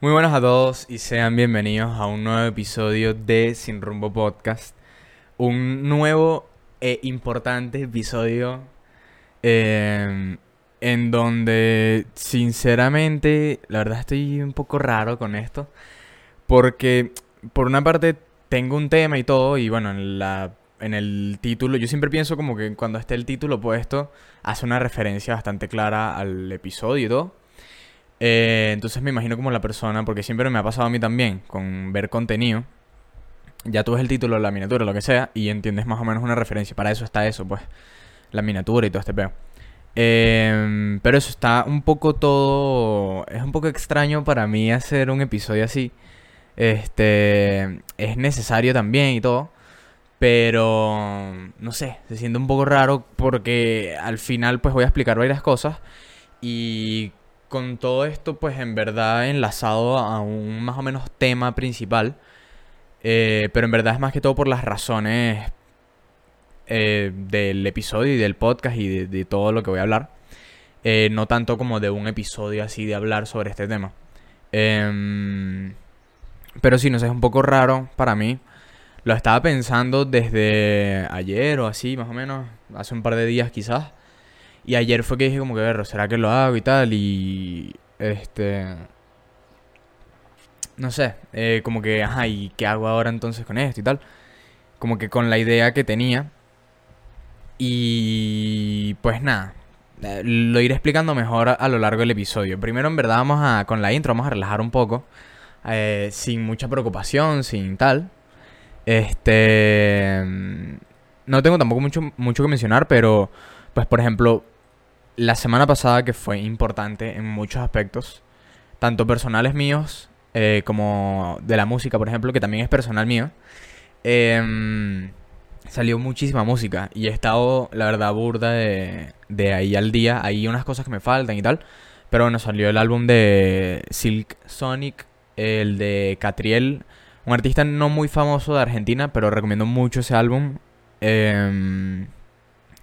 Muy buenas a todos y sean bienvenidos a un nuevo episodio de Sin Rumbo Podcast. Un nuevo e importante episodio eh, en donde sinceramente la verdad estoy un poco raro con esto. Porque por una parte tengo un tema y todo y bueno, en, la, en el título yo siempre pienso como que cuando esté el título puesto hace una referencia bastante clara al episodio y todo. Eh, entonces me imagino como la persona, porque siempre me ha pasado a mí también, con ver contenido. Ya tú ves el título, la miniatura, lo que sea, y entiendes más o menos una referencia. Para eso está eso, pues. La miniatura y todo este peo. Em, pero eso está un poco todo. Es un poco extraño para mí hacer un episodio así. Este. Es necesario también y todo. Pero. No sé, se siente un poco raro porque al final, pues voy a explicar varias cosas. Y con todo esto, pues en verdad enlazado a un más o menos tema principal. Eh, pero en verdad es más que todo por las razones eh, del episodio y del podcast y de, todo lo que voy a hablar. Eh, no tanto como de un episodio así de hablar sobre este tema. Em, pero sí, no sé, es un poco raro para mí. Lo estaba pensando desde ayer o así, más o menos, hace un par de días quizás. Y ayer fue que dije como que, ver, ¿será que lo hago y tal? Y, este... No sé, eh, como que, ajá, ¿y qué hago ahora entonces con esto y tal? Como que con la idea que tenía. Y pues nada, eh, lo iré explicando mejor a, lo largo del episodio. Primero, en verdad, vamos a, con la intro, vamos a relajar un poco. Eh, sin mucha preocupación, sin tal. Este... No tengo tampoco mucho, mucho que mencionar, pero, pues por ejemplo, la semana pasada que fue importante en muchos aspectos, tanto personales míos eh, como de la música, por ejemplo, que también es personal mío, em, salió muchísima música y he estado, la verdad, burda de, de ahí al día. Hay unas cosas que me faltan y tal, pero bueno, salió el álbum de Silk Sonic, el de Catriel, un artista no muy famoso de Argentina, pero recomiendo mucho ese álbum. Eh,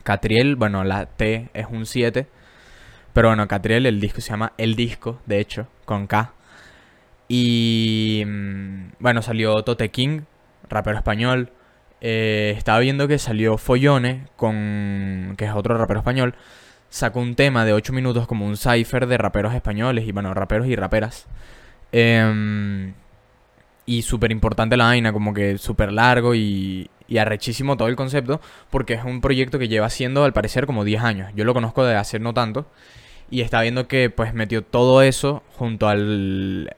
Catriel, bueno, la T es un 7. Pero bueno, Catriel, el disco se llama El Disco, de hecho, con K. Y mm, bueno, salió Tote King, rapero español. Eh, estaba viendo que salió Follone, con, que es otro rapero español. Sacó un tema de 8 minutos como un cipher de raperos españoles y bueno, raperos y raperas. Eh, y súper importante la vaina, como que súper largo y, y arrechísimo todo el concepto, porque es un proyecto que lleva haciendo al parecer como 10 años. Yo lo conozco de hace no tanto. Y está viendo que pues metió todo eso junto a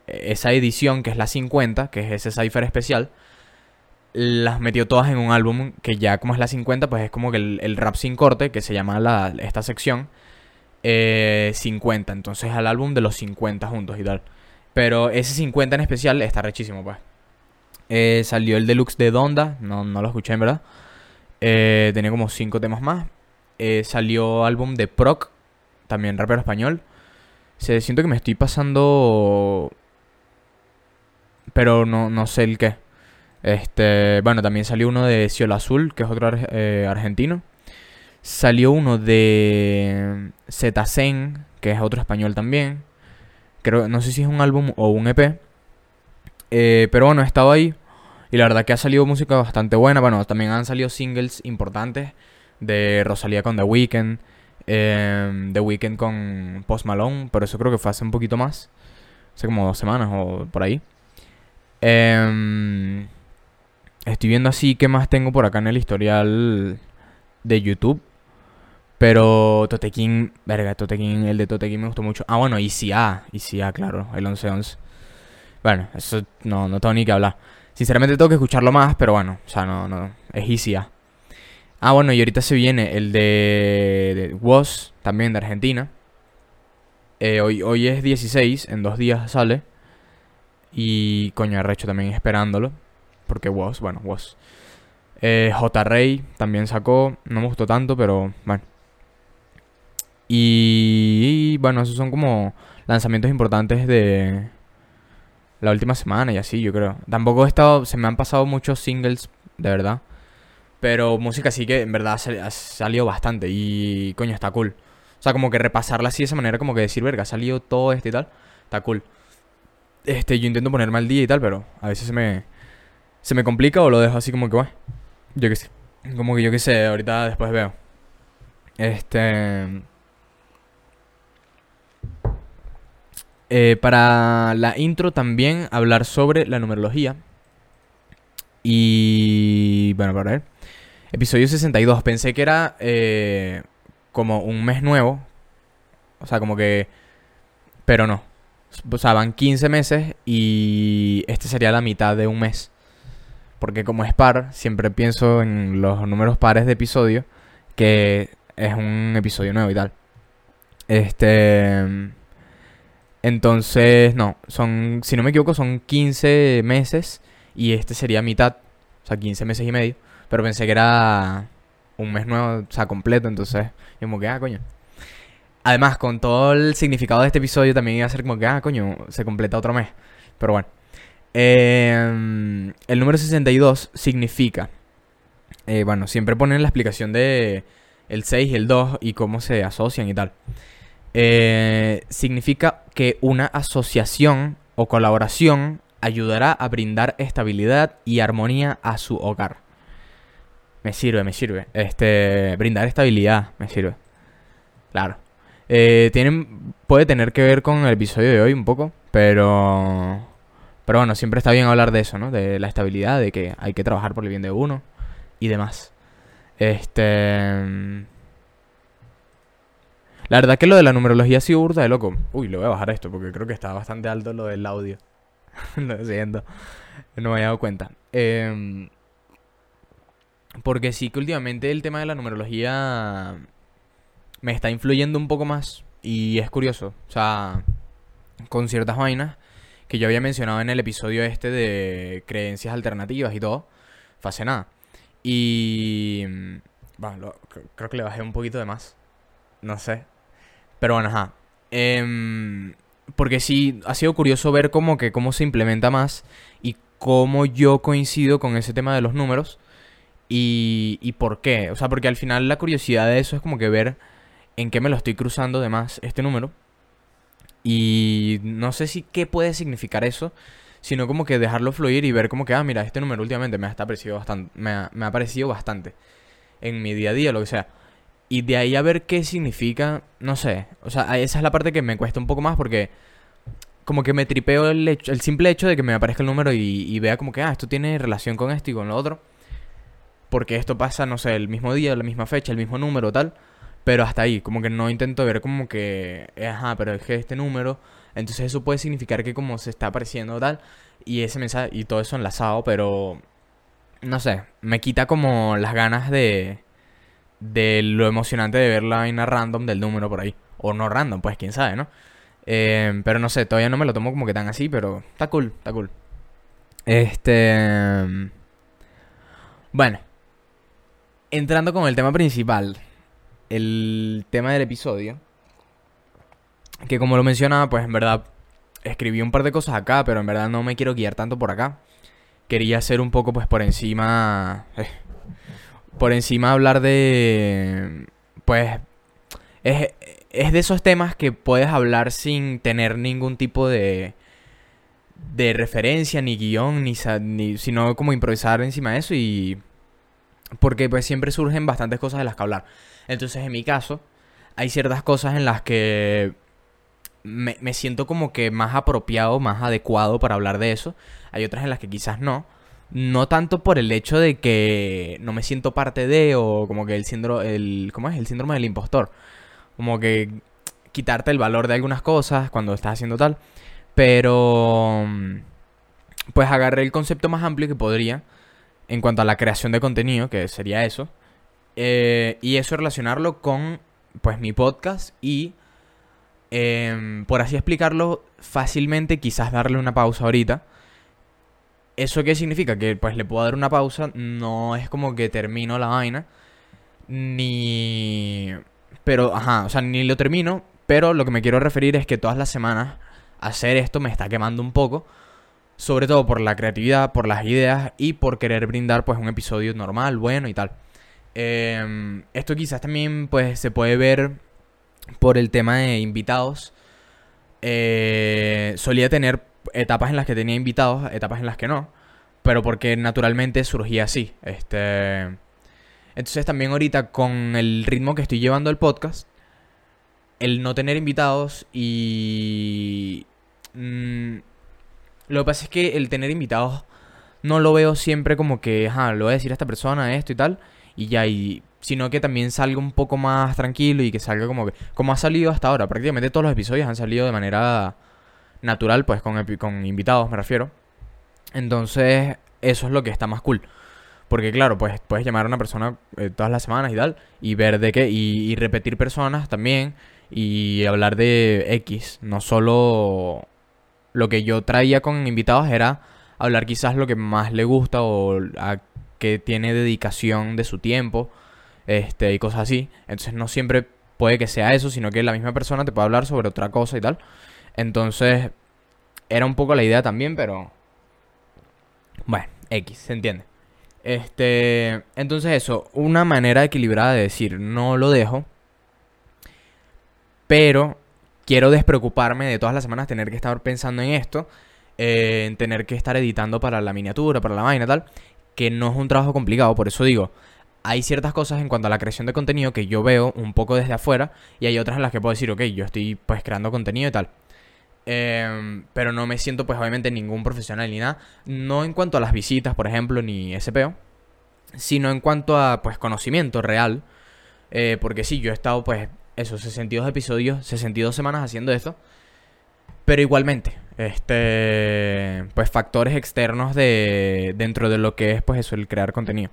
esa edición que es la 50, que es ese cipher especial. Las metió todas en un álbum que ya como es la 50, pues es como que el, rap sin corte, que se llama la, esta sección, 50. Eh, Entonces al álbum de los 50 juntos y tal. Pero ese 50 en especial está rechísimo, pues. Eh, salió el deluxe de Donda, no, no lo escuché en verdad. Eh, tenía como 5 temas más. Eh, salió álbum de Proc, también rapero español. Se, siento que me estoy pasando... Pero no, no sé el qué. Este, bueno, también salió uno de Cielo Azul, que es otro argentino. Salió uno de Zen, que es otro español también no sé si es un álbum o un EP. Eh, pero bueno, he estado ahí. Y la verdad que ha salido música bastante buena. Bueno, también han salido singles importantes de Rosalía con The Weeknd. Em, The Weeknd con Post Malone. Pero eso creo que fue hace un poquito más. Hace como dos semanas o por ahí. Em, estoy viendo así qué más tengo por acá en el historial de YouTube. Pero Totequín, verga, Totequín, el de Totequín me gustó mucho. Ah, bueno, ICA, ICA, claro, el 11-11. Bueno, eso no, no tengo ni que hablar. Sinceramente tengo que escucharlo más, pero bueno, o sea, no, no, es ICA. Ah, bueno, y ahorita se viene el de, Was, también de Argentina. Eh, hoy, hoy es 16, en dos días sale. Y coño, arrecho también esperándolo. Porque Was, bueno, Was. Eh, J. Rey también sacó. No me gustó tanto, pero bueno. Y, bueno, esos son como lanzamientos importantes de la última semana y así, yo creo. Tampoco he estado, se me han pasado muchos singles, de verdad. Pero música sí que en verdad ha salido bastante y coño, está cool. O sea, como que repasarla así de esa manera, como que decir, verga, ha salido todo esto y tal, está cool. Este, yo intento ponerme al día y tal, pero a veces se me, se me complica o lo dejo así como que, bueno, yo qué sé. Como que yo qué sé, ahorita después veo. Este... Eh, para la intro también hablar sobre la numerología. Y bueno, para ver. Episodio 62. Pensé que era eh, como un mes nuevo. O sea, como que... Pero no. O sea, van 15 meses y este sería la mitad de un mes. Porque como es par, siempre pienso en los números pares de episodio. Que es un episodio nuevo y tal. Este... Entonces, no, son, si no me equivoco, son 15 meses y este sería mitad, o sea, 15 meses y medio. Pero pensé que era un mes nuevo, o sea, completo, entonces, como que, ah, coño. Además, con todo el significado de este episodio también iba a ser como que, ah, coño, se completa otro mes. Pero bueno. Em, el número 62 significa, eh, bueno, siempre ponen la explicación de el 6 y el 2 y cómo se asocian y tal. Eh, significa que una asociación o colaboración ayudará a brindar estabilidad y armonía a su hogar. Me sirve, me sirve. Este, brindar estabilidad, me sirve. Claro. Eh, tienen, puede tener que ver con el episodio de hoy un poco, pero... Pero bueno, siempre está bien hablar de eso, ¿no? De la estabilidad, de que hay que trabajar por el bien de uno y demás. Este... La verdad que lo de la numerología sido burda de loco. Uy, le voy a bajar esto porque creo que está bastante alto lo del audio. lo siento. No me había dado cuenta. Em, porque sí que últimamente el tema de la numerología me está influyendo un poco más. Y es curioso. O sea, con ciertas vainas que yo había mencionado en el episodio este de creencias alternativas y todo. Fue nada. Y... Bueno, creo que le bajé un poquito de más. No sé. Pero bueno, ajá. Em, porque sí, ha sido curioso ver cómo que cómo se implementa más y cómo yo coincido con ese tema de los números y, y por qué. O sea, porque al final la curiosidad de eso es como que ver en qué me lo estoy cruzando de más este número. Y no sé si qué puede significar eso, sino como que dejarlo fluir y ver como que, ah, mira, este número últimamente me ha, parecido bastante, me ha, me ha parecido bastante en mi día a día, lo que sea. Y de ahí a ver qué significa, no sé. O sea, esa es la parte que me cuesta un poco más porque como que me tripeo el, hecho, el simple hecho de que me aparezca el número y, vea como que, ah, esto tiene relación con esto y con lo otro. Porque esto pasa, no sé, el mismo día, la misma fecha, el mismo número, tal. Pero hasta ahí, como que no intento ver como que, ajá, pero es que este número, entonces eso puede significar que como se está apareciendo tal, y ese mensaje, y todo eso enlazado, pero, no sé, me quita como las ganas de, de lo emocionante de ver la vaina random del número por ahí. O no random, pues quién sabe, ¿no? Eh, pero no sé, todavía no me lo tomo como que tan así, pero está cool, está cool. Este... Bueno. Entrando con el tema principal. El tema del episodio. Que como lo mencionaba, pues en verdad escribí un par de cosas acá, pero en verdad no me quiero guiar tanto por acá. Quería hacer un poco pues por encima... Eh, por encima hablar de... Pues... Es, es de esos temas que puedes hablar sin tener ningún tipo de... De referencia, ni guion, ni, ni sino como improvisar encima de eso y... Porque pues siempre surgen bastantes cosas de las que hablar. Entonces en mi caso, hay ciertas cosas en las que me, me, siento como que más apropiado, más adecuado para hablar de eso. Hay otras en las que quizás no. No tanto por el hecho de que no me siento parte de o como que el síndrome, el, ¿cómo es? El síndrome del impostor. Como que quitarte el valor de algunas cosas cuando estás haciendo tal. Pero pues agarré el concepto más amplio que podría en cuanto a la creación de contenido, que sería eso. Eh, y eso relacionarlo con pues mi podcast y em, por así explicarlo fácilmente, quizás darle una pausa ahorita ¿Eso qué significa? Que pues le puedo dar una pausa, no es como que termino la vaina, ni... Pero, ajá, o sea, ni lo termino, pero lo que me quiero referir es que todas las semanas hacer esto me está quemando un poco, sobre todo por la creatividad, por las ideas y por querer brindar pues un episodio normal, bueno y tal. Em, esto quizás también pues se puede ver por el tema de invitados. Eh, solía tener etapas en las que tenía invitados, etapas en las que no, pero porque naturalmente surgía así. Este, entonces también ahorita con el ritmo que estoy llevando el podcast, el no tener invitados y... Mm, lo que pasa es que el tener invitados no lo veo siempre como que, ajá, lo voy a decir a esta persona esto y tal, y ya, y, sino que también salga un poco más tranquilo y que salga como que, como ha salido hasta ahora, prácticamente todos los episodios han salido de manera natural, pues con, con invitados me refiero. Entonces, eso es lo que está más cool. Porque claro, pues puedes llamar a una persona eh, todas las semanas y tal, y ver de qué, y, repetir personas también, y hablar de X, no solo lo que yo traía con invitados era hablar quizás lo que más le gusta o a que tiene dedicación de su tiempo, este, y cosas así. Entonces no siempre puede que sea eso, sino que la misma persona te puede hablar sobre otra cosa y tal. Entonces, era un poco la idea también, pero... Bueno, X, se entiende. Este, entonces eso, una manera equilibrada de decir, no lo dejo, pero quiero despreocuparme de todas las semanas tener que estar pensando en esto, eh, en tener que estar editando para la miniatura, para la vaina tal, que no es un trabajo complicado, por eso digo, hay ciertas cosas en cuanto a la creación de contenido que yo veo un poco desde afuera y hay otras en las que puedo decir, ok, yo estoy pues creando contenido y tal. Em, pero no me siento pues obviamente ningún profesional ni nada. No en cuanto a las visitas, por ejemplo, ni SPO. Sino en cuanto a pues conocimiento real. Eh, porque sí, yo he estado pues esos 62 episodios, 62 semanas haciendo esto. Pero igualmente, este pues factores externos de dentro de lo que es pues eso, el crear contenido.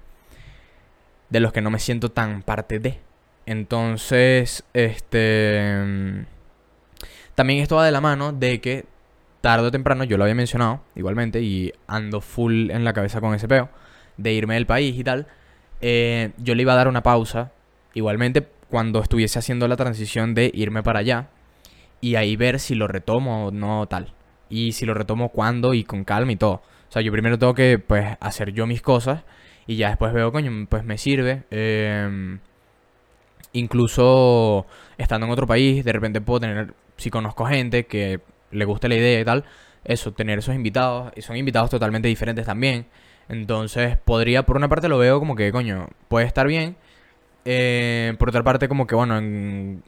De los que no me siento tan parte de. Entonces, este también esto va de la mano de que tarde o temprano, yo lo había mencionado igualmente, y ando full en la cabeza con ese peo, de irme del país y tal, eh, yo le iba a dar una pausa, igualmente cuando estuviese haciendo la transición de irme para allá, y ahí ver si lo retomo o no tal. Y si lo retomo cuándo y con calma y todo. O sea, yo primero tengo que, pues, hacer yo mis cosas, y ya después veo, coño, pues me sirve. Eh, incluso estando en otro país, de repente puedo tener si conozco gente que le guste la idea y tal, eso, tener esos invitados, y son invitados totalmente diferentes también. Entonces, podría, por una parte lo veo como que, coño, puede estar bien. Eh, por otra parte, como que, bueno, en,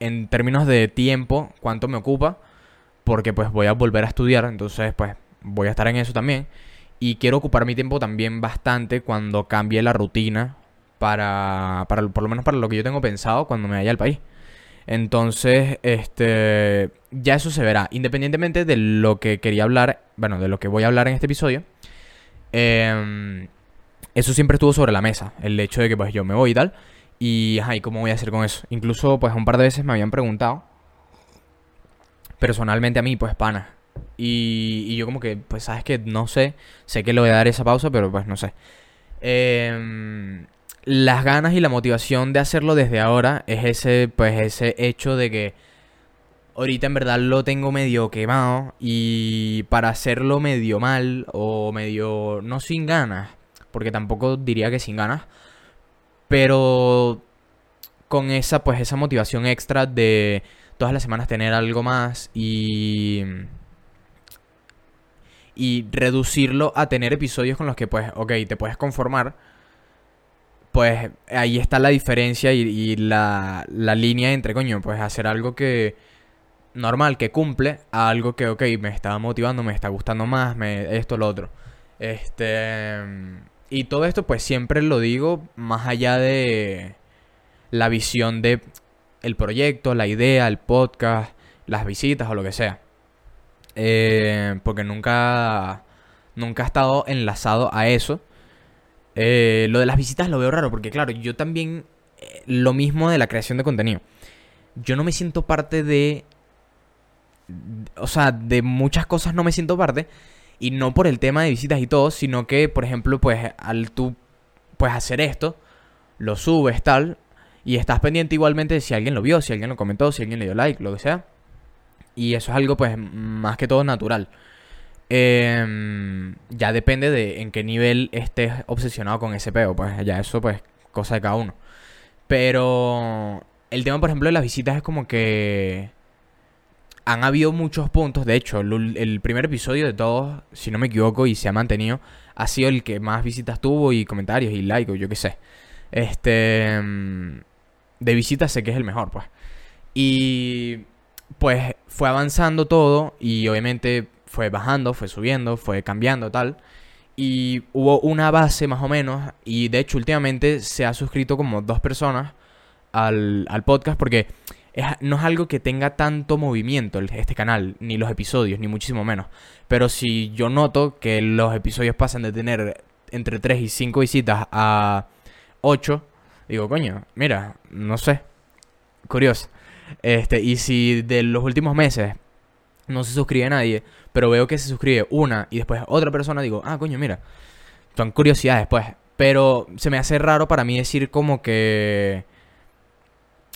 en términos de tiempo, cuánto me ocupa, porque pues voy a volver a estudiar, entonces pues voy a estar en eso también. Y quiero ocupar mi tiempo también bastante cuando cambie la rutina para, para, por lo menos para lo que yo tengo pensado cuando me vaya al país. Entonces, este, ya eso se verá. Independientemente de lo que quería hablar, bueno, de lo que voy a hablar en este episodio, em, eso siempre estuvo sobre la mesa. El hecho de que pues yo me voy y tal. Y, ajá, ¿y cómo voy a hacer con eso? Incluso, pues un par de veces me habían preguntado, personalmente a mí, pues pana. Y, y yo como que, pues sabes que no sé, sé que le voy a dar esa pausa, pero pues no sé. Eh, las ganas y la motivación de hacerlo desde ahora es ese, pues ese hecho de que ahorita en verdad lo tengo medio quemado y para hacerlo medio mal o medio no sin ganas, porque tampoco diría que sin ganas, pero con esa pues esa motivación extra de todas las semanas tener algo más y y reducirlo a tener episodios con los que pues ok, te puedes conformar pues ahí está la diferencia y, la, la, línea entre, coño, pues hacer algo que normal, que cumple, a algo que, ok, me está motivando, me está gustando más, me, esto, lo otro. Este... Y todo esto pues siempre lo digo más allá de la visión de el proyecto, la idea, el podcast, las visitas o lo que sea. Eh, porque nunca, nunca ha estado enlazado a eso. Eh, lo de las visitas lo veo raro porque, claro, yo también... Eh, lo mismo de la creación de contenido. Yo no me siento parte de... O sea, de muchas cosas no me siento parte. Y no por el tema de visitas y todo, sino que, por ejemplo, pues al tú pues hacer esto, lo subes tal, y estás pendiente igualmente de si alguien lo vio, si alguien lo comentó, si alguien le dio like, lo que sea. Y eso es algo pues más que todo natural. Eh, ya depende de en qué nivel estés obsesionado con ese peo. Pues ya eso, pues, cosa de cada uno. Pero el tema, por ejemplo, de las visitas es como que han habido muchos puntos. De hecho, el, primer episodio de todos, si no me equivoco, y se ha mantenido, ha sido el que más visitas tuvo y comentarios y likes, o yo qué sé. Este. Mm, de visitas sé que es el mejor, pues. Y. Pues fue avanzando todo y obviamente fue bajando, fue subiendo, fue cambiando, tal. Y hubo una base más o menos. Y de hecho, últimamente se ha suscrito como dos personas al, al podcast porque no es algo que tenga tanto movimiento este canal, ni los episodios, ni muchísimo menos. Pero si yo noto que los episodios pasan de tener entre 3 y 5 visitas a 8, digo, coño, mira, no sé. Curioso. Este, y si de los últimos meses no se suscribe nadie, pero veo que se suscribe una y después otra persona, digo, ah, coño, mira. Son curiosidades, pues. Pero se me hace raro para mí decir como que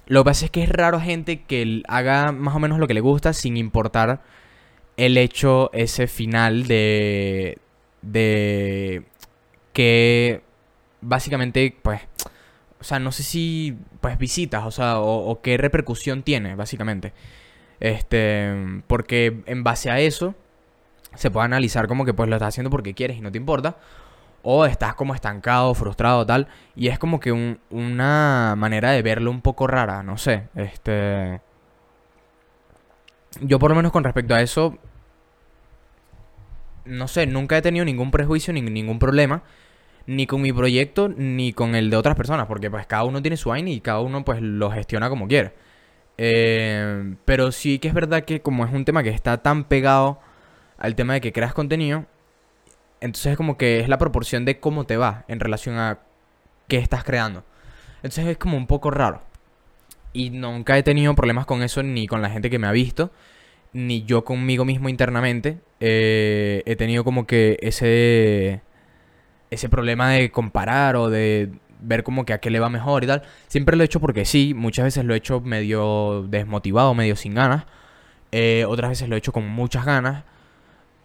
lo que pasa es que es raro gente que haga más o menos lo que le gusta sin importar el hecho ese final de de que básicamente pues o sea no sé si pues visitas o sea o, qué repercusión tiene básicamente este porque en base a eso se puede analizar como que pues lo estás haciendo porque quieres y no te importa o estás como estancado, frustrado, tal. Y es como que una manera de verlo un poco rara, no sé. Este. Yo, por lo menos, con respecto a eso. No sé, nunca he tenido ningún prejuicio ni ningún problema. Ni con mi proyecto, ni con el de otras personas. Porque, pues, cada uno tiene su vaina y cada uno, pues, lo gestiona como quiere. Eh, pero sí que es verdad que, como es un tema que está tan pegado al tema de que creas contenido, entonces es como que es la proporción de cómo te va en relación a qué estás creando. Entonces es como un poco raro. Y nunca he tenido problemas con eso ni con la gente que me ha visto, ni yo conmigo mismo internamente. Eh, he tenido como que ese, ese problema de comparar o de ver como que a qué le va mejor y tal. Siempre lo he hecho porque sí, muchas veces lo he hecho medio desmotivado, medio sin ganas. Eh, otras veces lo he hecho con muchas ganas.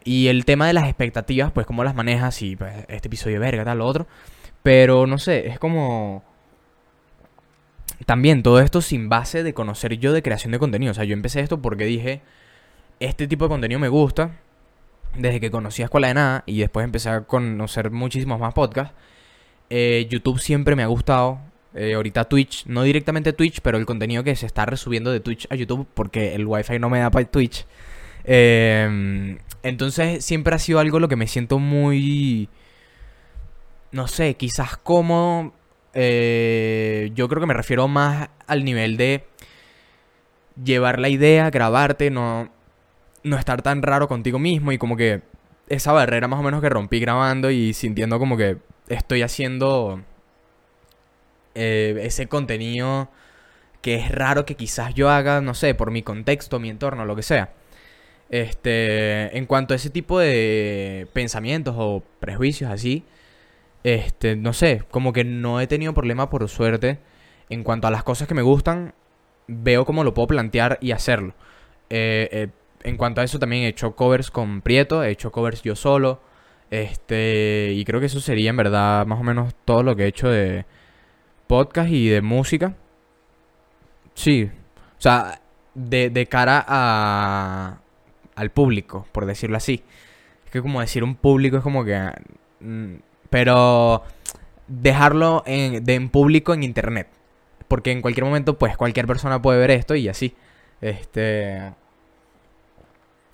Y el tema de las expectativas, pues cómo las manejas y pues, este episodio verga, tal, lo otro. Pero no sé, es como... También todo esto sin base de conocer yo de creación de contenido. O sea, yo empecé esto porque dije, este tipo de contenido me gusta. Desde que conocí a Escuela de Nada y después empecé a conocer muchísimos más podcasts. Eh, YouTube siempre me ha gustado. Eh, ahorita Twitch, no directamente Twitch, pero el contenido que se está resubiendo de Twitch a YouTube porque el Wi-Fi no me da para Twitch. Eh, entonces siempre ha sido algo lo que me siento muy, no sé, quizás como... Eh, yo creo que me refiero más al nivel de llevar la idea, grabarte, no, no estar tan raro contigo mismo y como que esa barrera más o menos que rompí grabando y sintiendo como que estoy haciendo eh, ese contenido que es raro que quizás yo haga, no sé, por mi contexto, mi entorno, lo que sea. Este, en cuanto a ese tipo de pensamientos o prejuicios así, este, no sé, como que no he tenido problema por suerte. En cuanto a las cosas que me gustan, veo cómo lo puedo plantear y hacerlo. Eh, eh, en cuanto a eso también he hecho covers con Prieto, he hecho covers yo solo. Este, y creo que eso sería en verdad más o menos todo lo que he hecho de podcast y de música. Sí, o sea, de, de cara a, al público, por decirlo así. Es que como decir un público es como que... Mm, pero dejarlo en, de, en público en internet. Porque en cualquier momento, pues cualquier persona puede ver esto y así. Este...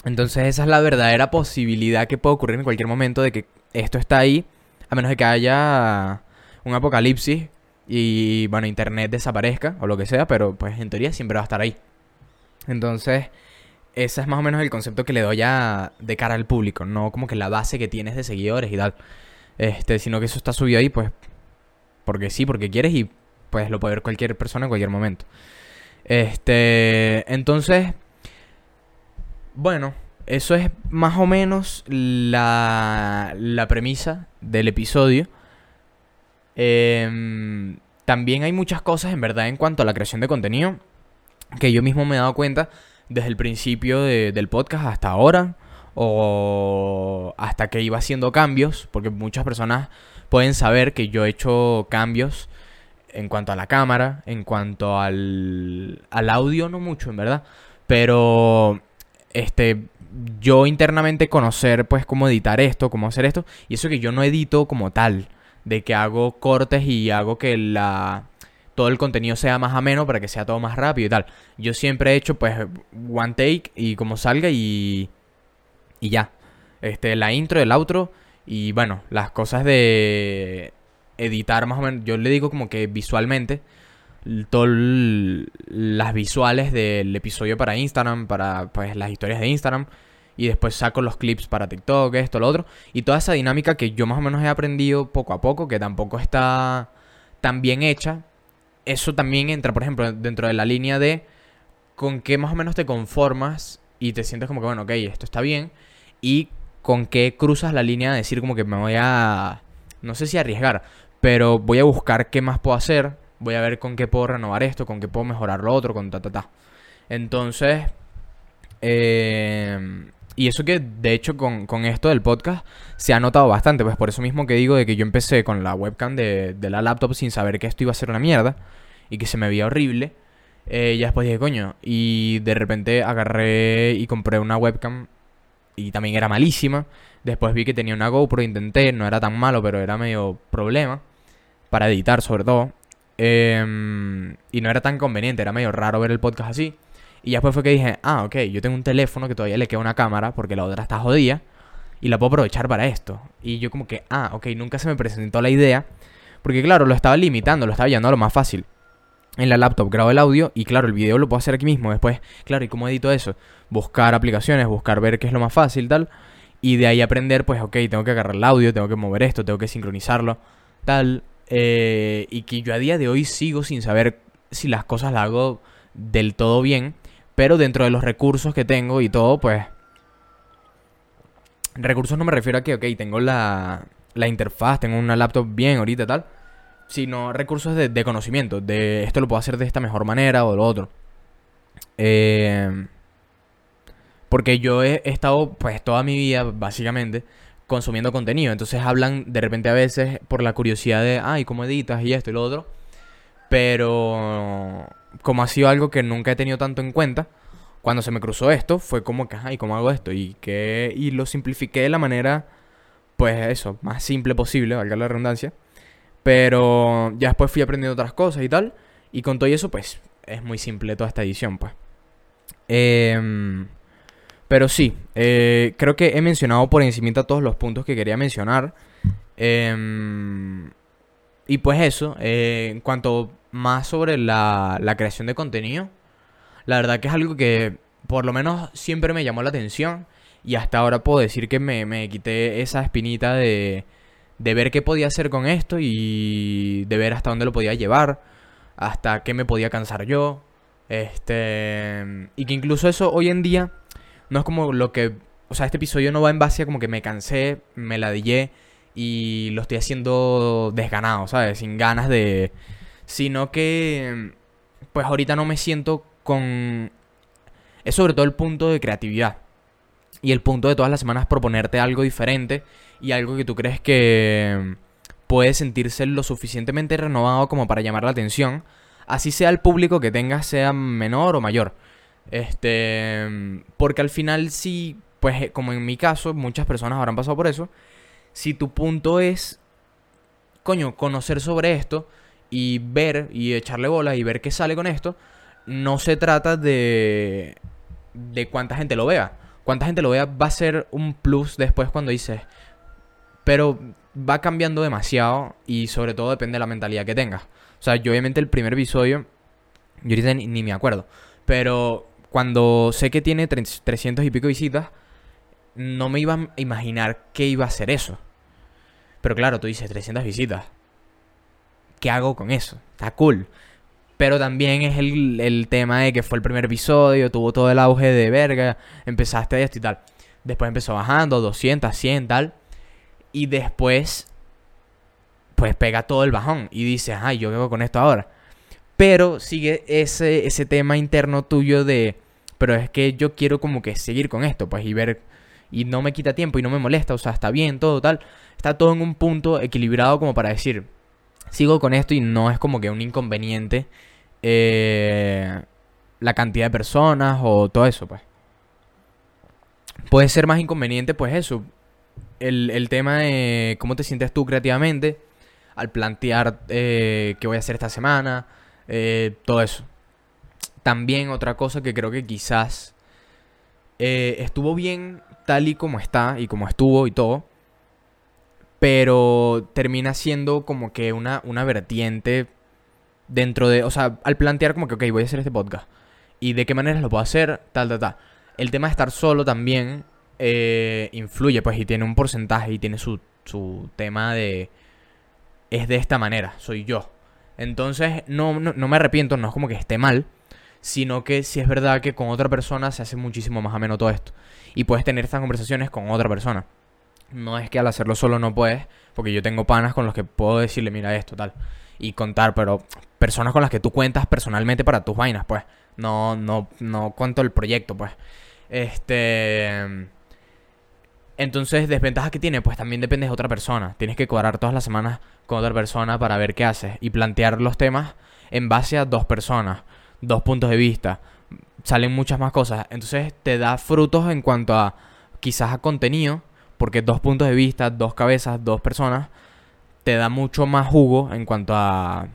Entonces esa es la verdadera posibilidad que puede ocurrir en cualquier momento de que esto está ahí, a menos de que haya un apocalipsis y bueno, internet desaparezca o lo que sea, pero pues en teoría siempre va a estar ahí. Entonces, ese es más o menos el concepto que le doy ya de cara al público, no como que la base que tienes de seguidores y tal. Este, sino que eso está subido ahí, pues, porque sí, porque quieres y pues lo puede ver cualquier persona en cualquier momento. Este, entonces, bueno, eso es más o menos la, la premisa del episodio. Em, también hay muchas cosas en verdad en cuanto a la creación de contenido que yo mismo me he dado cuenta desde el principio del podcast hasta ahora o hasta que iba haciendo cambios, porque muchas personas pueden saber que yo he hecho cambios en cuanto a la cámara, en cuanto al, al audio, no mucho, en verdad, pero este, yo internamente conocer pues cómo editar esto, cómo hacer esto. Y eso que yo no edito como tal. De que hago cortes y hago que la todo el contenido sea más ameno para que sea todo más rápido y tal. Yo siempre he hecho pues one take y como salga y y ya. Este la intro, el outro y bueno, las cosas de editar más o menos, yo le digo como que visualmente todas las visuales del episodio para Instagram, para pues las historias de Instagram y después saco los clips para TikTok, esto, lo otro y toda esa dinámica que yo más o menos he aprendido poco a poco, que tampoco está tan bien hecha, eso también entra, por ejemplo, dentro de la línea de con qué más o menos te conformas y te sientes como que, bueno, ok, esto está bien. Y con qué cruzas la línea de decir como que me voy a, no sé si arriesgar, pero voy a buscar qué más puedo hacer. Voy a ver con qué puedo renovar esto, con qué puedo mejorar lo otro, con ta, ta, ta. Entonces, eh, y eso que de hecho con, esto del podcast se ha notado bastante, pues por eso mismo que digo de que yo empecé con la webcam de, la laptop sin saber que esto iba a ser una mierda y que se me veía horrible. Eh, ya después dije, coño, y de repente agarré y compré una webcam y también era malísima. Después vi que tenía una GoPro, intenté, no era tan malo, pero era medio problema. Para editar sobre todo. Em, y no era tan conveniente, era medio raro ver el podcast así. Y después fue que dije, ah, ok, yo tengo un teléfono que todavía le queda una cámara porque la otra está jodida y la puedo aprovechar para esto. Y yo como que, ah, ok, nunca se me presentó la idea porque claro, lo estaba limitando, lo estaba llevando a lo más fácil. En la laptop grabo el audio y claro, el video lo puedo hacer aquí mismo. Después, claro, ¿y cómo edito eso? Buscar aplicaciones, buscar ver qué es lo más fácil, tal. Y de ahí aprender, pues, ok, tengo que agarrar el audio, tengo que mover esto, tengo que sincronizarlo, tal. Eh, y que yo a día de hoy sigo sin saber si las cosas las hago del todo bien. Pero dentro de los recursos que tengo y todo, pues... Recursos no me refiero a que, ok, tengo la, la interfaz, tengo una laptop bien ahorita tal. Sino recursos de, conocimiento. De esto lo puedo hacer de esta mejor manera o lo otro. Eh, porque yo he, estado, pues, toda mi vida, básicamente, consumiendo contenido. Entonces hablan de repente a veces por la curiosidad de, ay, ¿cómo editas? Y esto y lo otro. Pero como ha sido algo que nunca he tenido tanto en cuenta, cuando se me cruzó esto, fue como que, ay, ¿cómo hago esto? Y, que, y lo simplifiqué de la manera, pues eso, más simple posible, valga la redundancia. Pero ya después fui aprendiendo otras cosas y tal. Y con todo eso, pues, es muy simple toda esta edición, pues. Em, pero sí, eh, creo que he mencionado por encima todos los puntos que quería mencionar. Em, y pues eso, eh, en cuanto más sobre la, creación de contenido. La verdad que es algo que por lo menos siempre me llamó la atención y hasta ahora puedo decir que me, quité esa espinita de, de ver qué podía hacer con esto y de ver hasta dónde lo podía llevar, hasta qué me podía cansar yo. Este. Y que incluso eso hoy en día no es como lo que. O sea, este episodio no va en base a como que me cansé, me ladillé y lo estoy haciendo desganado, ¿sabes? Sin ganas de, sino que pues ahorita no me siento con... Es sobre todo el punto de creatividad. Y el punto de todas las semanas proponerte algo diferente y algo que tú crees que puede sentirse lo suficientemente renovado como para llamar la atención, así sea el público que tengas sea menor o mayor. Este, porque al final sí, pues como en mi caso, muchas personas habrán pasado por eso, si tu punto es coño, conocer sobre esto, y ver y echarle bola y ver qué sale con esto, no se trata de de cuánta gente lo vea. Cuánta gente lo vea va a ser un plus después cuando dices, pero va cambiando demasiado y sobre todo depende de la mentalidad que tengas. O sea, yo obviamente el primer episodio, yo ahorita ni, me acuerdo, pero cuando sé que tiene 300 y pico visitas, no me iba a imaginar que iba a ser eso. Pero claro, tú dices 300 visitas. ¿Qué hago con eso? Está cool. Pero también es el, tema de que fue el primer episodio, tuvo todo el auge de verga, empezaste esto y tal. Después empezó bajando, 200, 100, tal. Y después, pues pega todo el bajón y dices, ay, ¿yo hago con esto ahora? Pero sigue ese, ese tema interno tuyo de, pero es que yo quiero como que seguir con esto, pues, y ver, y no me quita tiempo y no me molesta, o sea, está bien, todo tal. Está todo en un punto equilibrado como para decir, sigo con esto y no es como que un inconveniente eh, la cantidad de personas o todo eso, pues. puede ser más inconveniente, pues eso. El, el tema de cómo te sientes tú creativamente al plantear eh, qué voy a hacer esta semana, eh, todo eso. También otra cosa que creo que quizás eh, estuvo bien tal y como está y como estuvo y todo, pero termina siendo como que una, una vertiente dentro de, o sea, al plantear como que, ok, voy a hacer este podcast y de qué manera lo puedo hacer, tal, tal, tal. El tema de estar solo también influye, pues, y tiene un porcentaje y tiene su, su tema de es de esta manera, soy yo. Entonces, no, no, me arrepiento, no es como que esté mal, sino que si es verdad que con otra persona se hace muchísimo más ameno todo esto. Y puedes tener estas conversaciones con otra persona. No es que al hacerlo solo no puedes, porque yo tengo panas con los que puedo decirle, mira esto, tal. Y contar, pero personas con las que tú cuentas personalmente para tus vainas, pues. No, no, no cuento el proyecto, pues. Este. Entonces, desventajas que tiene, pues también depende de otra persona. Tienes que cuadrar todas las semanas con otra persona para ver qué haces y plantear los temas en base a dos personas, dos puntos de vista. Salen muchas más cosas. Entonces, te da frutos en cuanto a quizás a contenido, porque dos puntos de vista, dos cabezas, dos personas, te da mucho más jugo en cuanto a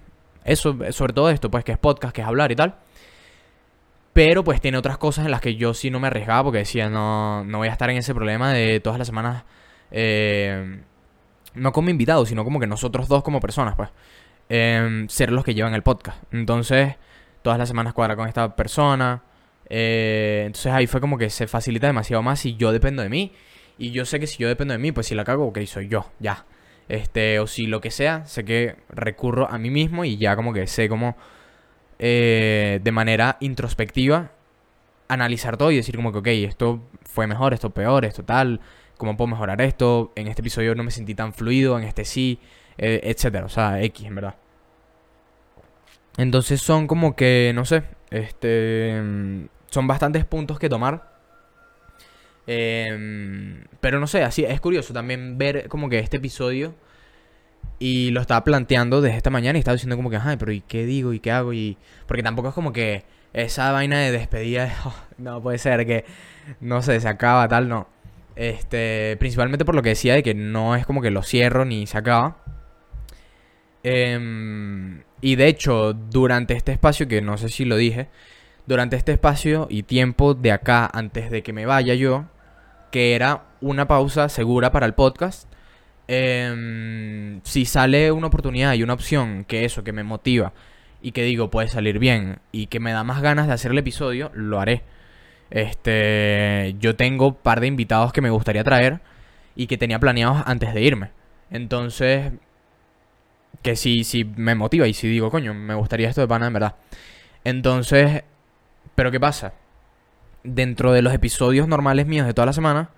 eso, sobre todo esto, pues que es podcast, que es hablar y tal. Pero pues tiene otras cosas en las que yo sí no me arriesgaba porque decía, no, no voy a estar en ese problema de todas las semanas, eh, no como invitado, sino como que nosotros dos como personas, pues, em, ser los que llevan el podcast. Entonces, todas las semanas cuadra con esta persona. Eh, entonces ahí fue como que se facilita demasiado más si yo dependo de mí. Y yo sé que si yo dependo de mí, pues si la cago, ok, soy yo, ya. Este, o si lo que sea, sé que recurro a mí mismo y ya como que sé cómo eh, de manera introspectiva analizar todo y decir como que, ok, esto fue mejor, esto peor, esto tal, cómo puedo mejorar esto, en este episodio no me sentí tan fluido, en este sí, eh, etcétera, o sea, X en verdad. Entonces son como que, no sé, este, son bastantes puntos que tomar. Em, pero no sé, así es curioso también ver como que este episodio y lo estaba planteando desde esta mañana y estaba diciendo como que, ay, pero ¿y qué digo? ¿Y qué hago? Y... Porque tampoco es como que esa vaina de despedida, oh, no puede ser que, no se acaba, tal, no. Este, principalmente por lo que decía de que no es como que lo cierro ni se acaba. Em, y de hecho, durante este espacio, que no sé si lo dije, durante este espacio y tiempo de acá, antes de que me vaya yo, que era una pausa segura para el podcast, eh, si sale una oportunidad y una opción que eso, que me motiva y que digo puede salir bien y que me da más ganas de hacer el episodio, lo haré. Este, yo tengo un par de invitados que me gustaría traer y que tenía planeados antes de irme. Entonces, que si, si me motiva y si digo, coño, me gustaría esto de pana en verdad. Entonces, pero ¿qué pasa? Dentro de los episodios normales míos de toda la semana,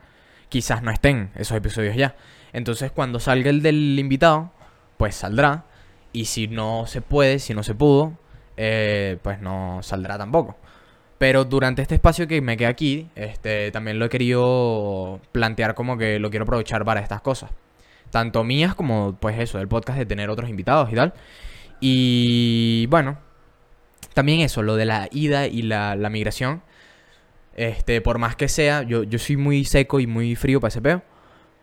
quizás no estén esos episodios ya. Entonces cuando salga el del invitado, pues saldrá. Y si no se puede, si no se pudo, eh, pues no saldrá tampoco. Pero durante este espacio que me queda aquí, este, también lo he querido plantear como que lo quiero aprovechar para estas cosas. Tanto mías como, pues eso, del podcast de tener otros invitados y tal. Y bueno, también eso, lo de la ida y la, la migración. Este, por más que sea, yo, yo soy muy seco y muy frío para ese peo.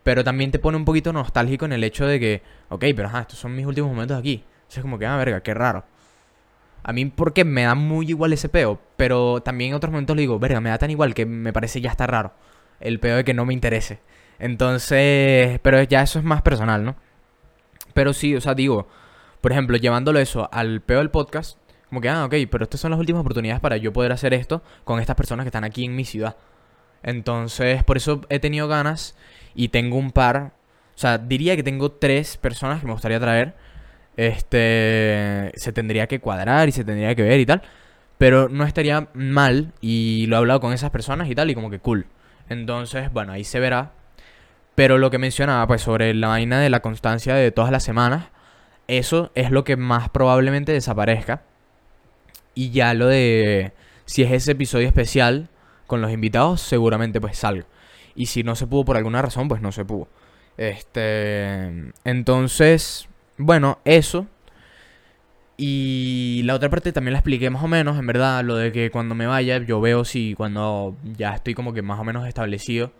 Pero también te pone un poquito nostálgico en el hecho de que, ok, pero ajá, estos son mis últimos momentos aquí. Entonces es como que, ah, verga, qué raro. A mí porque me da muy igual ese peo, pero también en otros momentos le digo, verga, me da tan igual que me parece ya está raro. El peo de que no me interese. Entonces, pero ya eso es más personal, ¿no? Pero sí, o sea, digo, por ejemplo, llevándolo eso al peo del podcast, como que, ah, ok, pero estas son las últimas oportunidades para yo poder hacer esto con estas personas que están aquí en mi ciudad. Entonces, por eso he tenido ganas y tengo un par, o sea, diría que tengo tres personas que me gustaría traer. Este, se tendría que cuadrar y se tendría que ver y tal. Pero no estaría mal y lo he hablado con esas personas y tal y como que cool. Entonces, bueno, ahí se verá. Pero lo que mencionaba, pues sobre la vaina de la constancia de todas las semanas, eso es lo que más probablemente desaparezca. Y ya lo de si es ese episodio especial con los invitados, seguramente pues salga. Y si no se pudo por alguna razón, pues no se pudo. Este. Entonces, bueno, eso. Y la otra parte también la expliqué más o menos, en verdad, lo de que cuando me vaya yo veo si cuando ya estoy como que más o menos establecido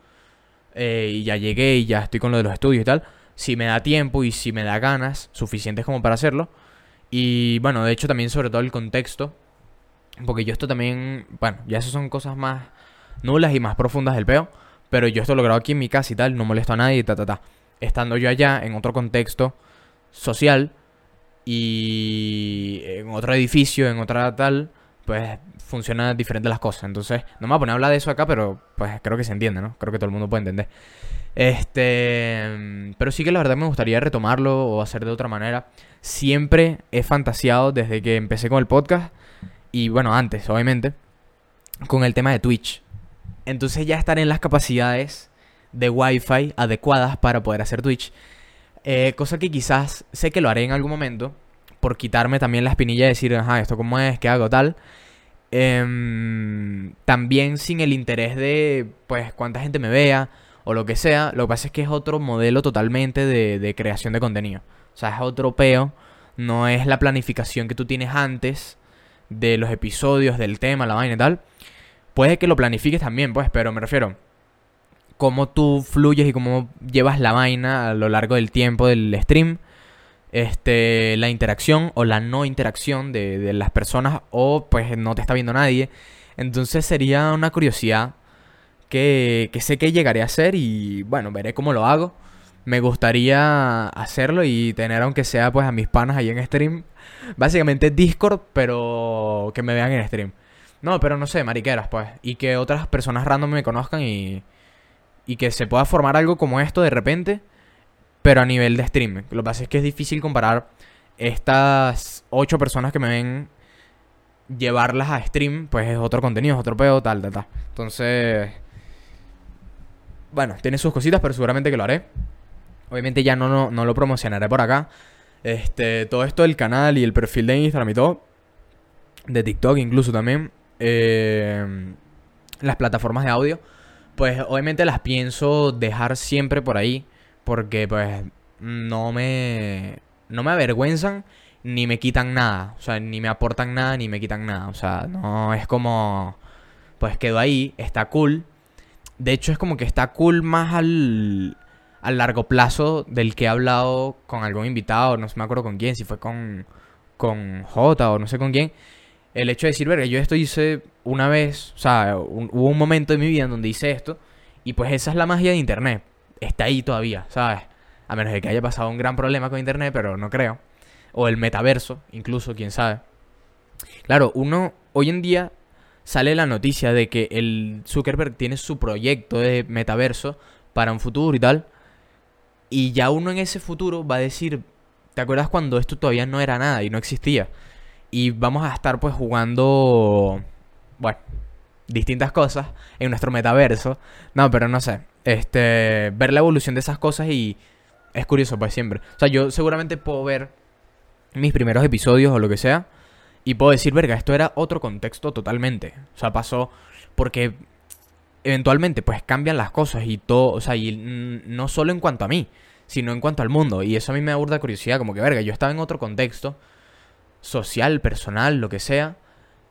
eh, y ya llegué y ya estoy con lo de los estudios y tal, si me da tiempo y si me da ganas suficientes como para hacerlo. Y bueno, de hecho también sobre todo el contexto, porque yo esto también, bueno, ya eso son cosas más nulas y más profundas del peo, pero yo esto lo grabo aquí en mi casa y tal, no molesto a nadie ta, ta, ta. Estando yo allá en otro contexto social y en otro edificio, en otra tal, pues funcionan diferentes las cosas. Entonces, no me voy a poner a hablar de eso acá, pero pues creo que se entiende, ¿no? Creo que todo el mundo puede entender. Este, pero sí que la verdad me gustaría retomarlo o hacer de otra manera. Siempre he fantaseado desde que empecé con el podcast y bueno, antes, obviamente, con el tema de Twitch. Entonces ya estar en las capacidades de Wi-Fi adecuadas para poder hacer Twitch. Eh, cosa que quizás sé que lo haré en algún momento. Por quitarme también la espinilla de decir, ajá, esto cómo es, qué hago, tal. Em, también sin el interés de, pues, cuánta gente me vea o lo que sea. Lo que pasa es que es otro modelo totalmente de, de creación de contenido. O sea, es otro peo. No es la planificación que tú tienes antes de los episodios, del tema, la vaina y tal. Puede que lo planifiques también, pues, pero me refiero cómo tú fluyes y cómo llevas la vaina a lo largo del tiempo del stream. Este, la interacción o la no interacción de, las personas o pues no te está viendo nadie. Entonces sería una curiosidad que, que sé que llegaré a hacer y bueno, veré cómo lo hago. Me gustaría hacerlo y tener aunque sea pues a mis panas ahí en stream. Básicamente Discord, pero que me vean en stream. No, pero no sé, mariqueras, pues. Y que otras personas random me conozcan y. Y que se pueda formar algo como esto de repente, pero a nivel de stream. Lo que pasa es que es difícil comparar estas ocho personas que me ven llevarlas a stream, pues es otro contenido, es otro pedo, tal, tal, tal. Entonces. Bueno, tiene sus cositas, pero seguramente que lo haré. Obviamente ya no, no, no lo promocionaré por acá. Este, todo esto del canal y el perfil de Instagram y todo. De TikTok incluso también. Eh, las plataformas de audio, pues obviamente las pienso dejar siempre por ahí, porque pues no me, no me avergüenzan ni me quitan nada, o sea, ni me aportan nada ni me quitan nada, o sea, no es como, pues quedó ahí, está cool. De hecho es como que está cool más al, al largo plazo del que he hablado con algún invitado, no sé, me acuerdo con quién, si fue con, con J o no sé con quién el hecho de decir, verga, yo esto hice una vez, o sea, hubo un momento de mi vida en donde hice esto, y pues esa es la magia de Internet. Está ahí todavía, ¿sabes? A menos de que haya pasado un gran problema con Internet, pero no creo. O el metaverso, incluso, quién sabe. Claro, uno, hoy en día sale la noticia de que el Zuckerberg tiene su proyecto de metaverso para un futuro y tal. Y ya uno en ese futuro va a decir, ¿te acuerdas cuando esto todavía no era nada y no existía? Y vamos a estar pues jugando, bueno, distintas cosas en nuestro metaverso. No, pero no sé. Este, ver la evolución de esas cosas y es curioso pues siempre. O sea, yo seguramente puedo ver mis primeros episodios o lo que sea y puedo decir, verga, esto era otro contexto totalmente. O sea, pasó porque eventualmente pues cambian las cosas y todo, o sea, y no solo en cuanto a mí, sino en cuanto al mundo. Y eso a mí me aburda curiosidad, como que, verga, yo estaba en otro contexto social, personal, lo que sea.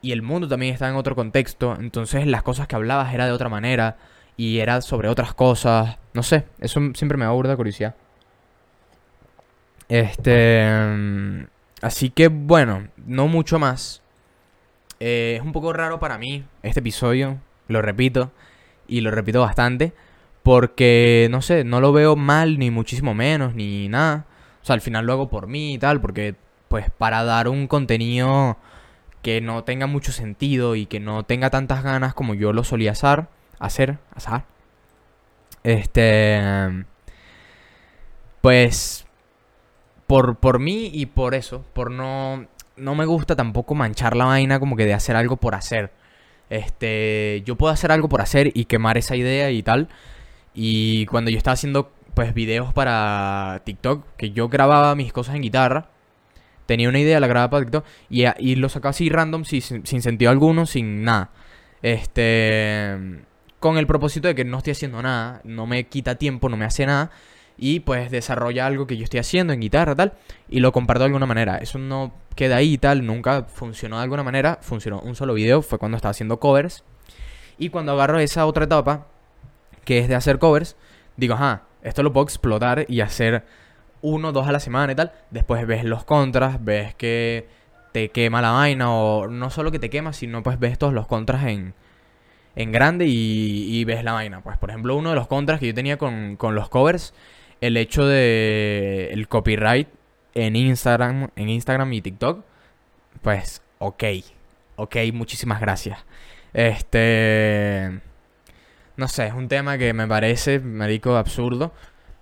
Y el mundo también está en otro contexto. Entonces las cosas que hablabas era de otra manera. Y era sobre otras cosas. No sé, eso siempre me aburda curiosidad. Este... Mm, así que bueno, no mucho más. Eh, es un poco raro para mí este episodio. Lo repito. Y lo repito bastante. Porque, no sé, no lo veo mal, ni muchísimo menos, ni nada. O sea, al final lo hago por mí y tal, porque pues para dar un contenido que no tenga mucho sentido y que no tenga tantas ganas como yo lo solía hacer, hacer, hacer. Este pues por, por mí y por eso, por no no me gusta tampoco manchar la vaina como que de hacer algo por hacer. Este, yo puedo hacer algo por hacer y quemar esa idea y tal. Y cuando yo estaba haciendo pues videos para TikTok, que yo grababa mis cosas en guitarra, tenía una idea, la grababa para TikTok y, y lo sacaba así random, sin, sin sentido alguno, sin nada. Este. Con el propósito de que no estoy haciendo nada, no me quita tiempo, no me hace nada. Y pues desarrolla algo que yo estoy haciendo en guitarra tal y lo comparto de alguna manera. Eso no queda ahí y tal, nunca funcionó de alguna manera, funcionó un solo video, fue cuando estaba haciendo covers. Y cuando agarro esa otra etapa, que es de hacer covers, digo, ajá, esto lo puedo explotar y hacer uno, dos a la semana y tal. Después ves los contras, ves que te quema la vaina o no solo que te quema, sino pues ves todos los contras en, en grande y, ves la vaina. Pues por ejemplo uno de los contras que yo tenía con, con los covers, el hecho de el copyright en Instagram, en Instagram y TikTok, pues ok, ok, muchísimas gracias. Este... No sé, es un tema que me parece, marico, absurdo.